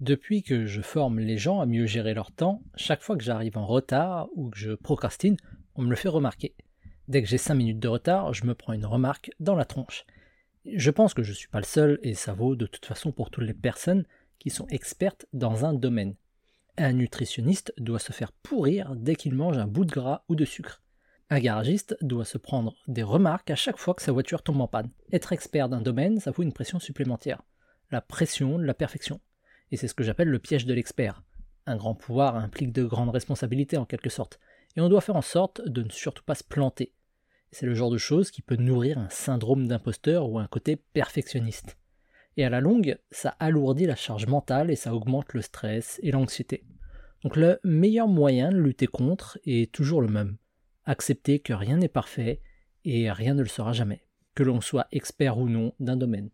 Depuis que je forme les gens à mieux gérer leur temps, chaque fois que j'arrive en retard ou que je procrastine, on me le fait remarquer. Dès que j'ai 5 minutes de retard, je me prends une remarque dans la tronche. Je pense que je ne suis pas le seul, et ça vaut de toute façon pour toutes les personnes qui sont expertes dans un domaine. Un nutritionniste doit se faire pourrir dès qu'il mange un bout de gras ou de sucre. Un garagiste doit se prendre des remarques à chaque fois que sa voiture tombe en panne. Être expert d'un domaine, ça fout une pression supplémentaire. La pression de la perfection et c'est ce que j'appelle le piège de l'expert. Un grand pouvoir implique de grandes responsabilités en quelque sorte, et on doit faire en sorte de ne surtout pas se planter. C'est le genre de chose qui peut nourrir un syndrome d'imposteur ou un côté perfectionniste. Et à la longue, ça alourdit la charge mentale et ça augmente le stress et l'anxiété. Donc le meilleur moyen de lutter contre est toujours le même. Accepter que rien n'est parfait et rien ne le sera jamais, que l'on soit expert ou non d'un domaine.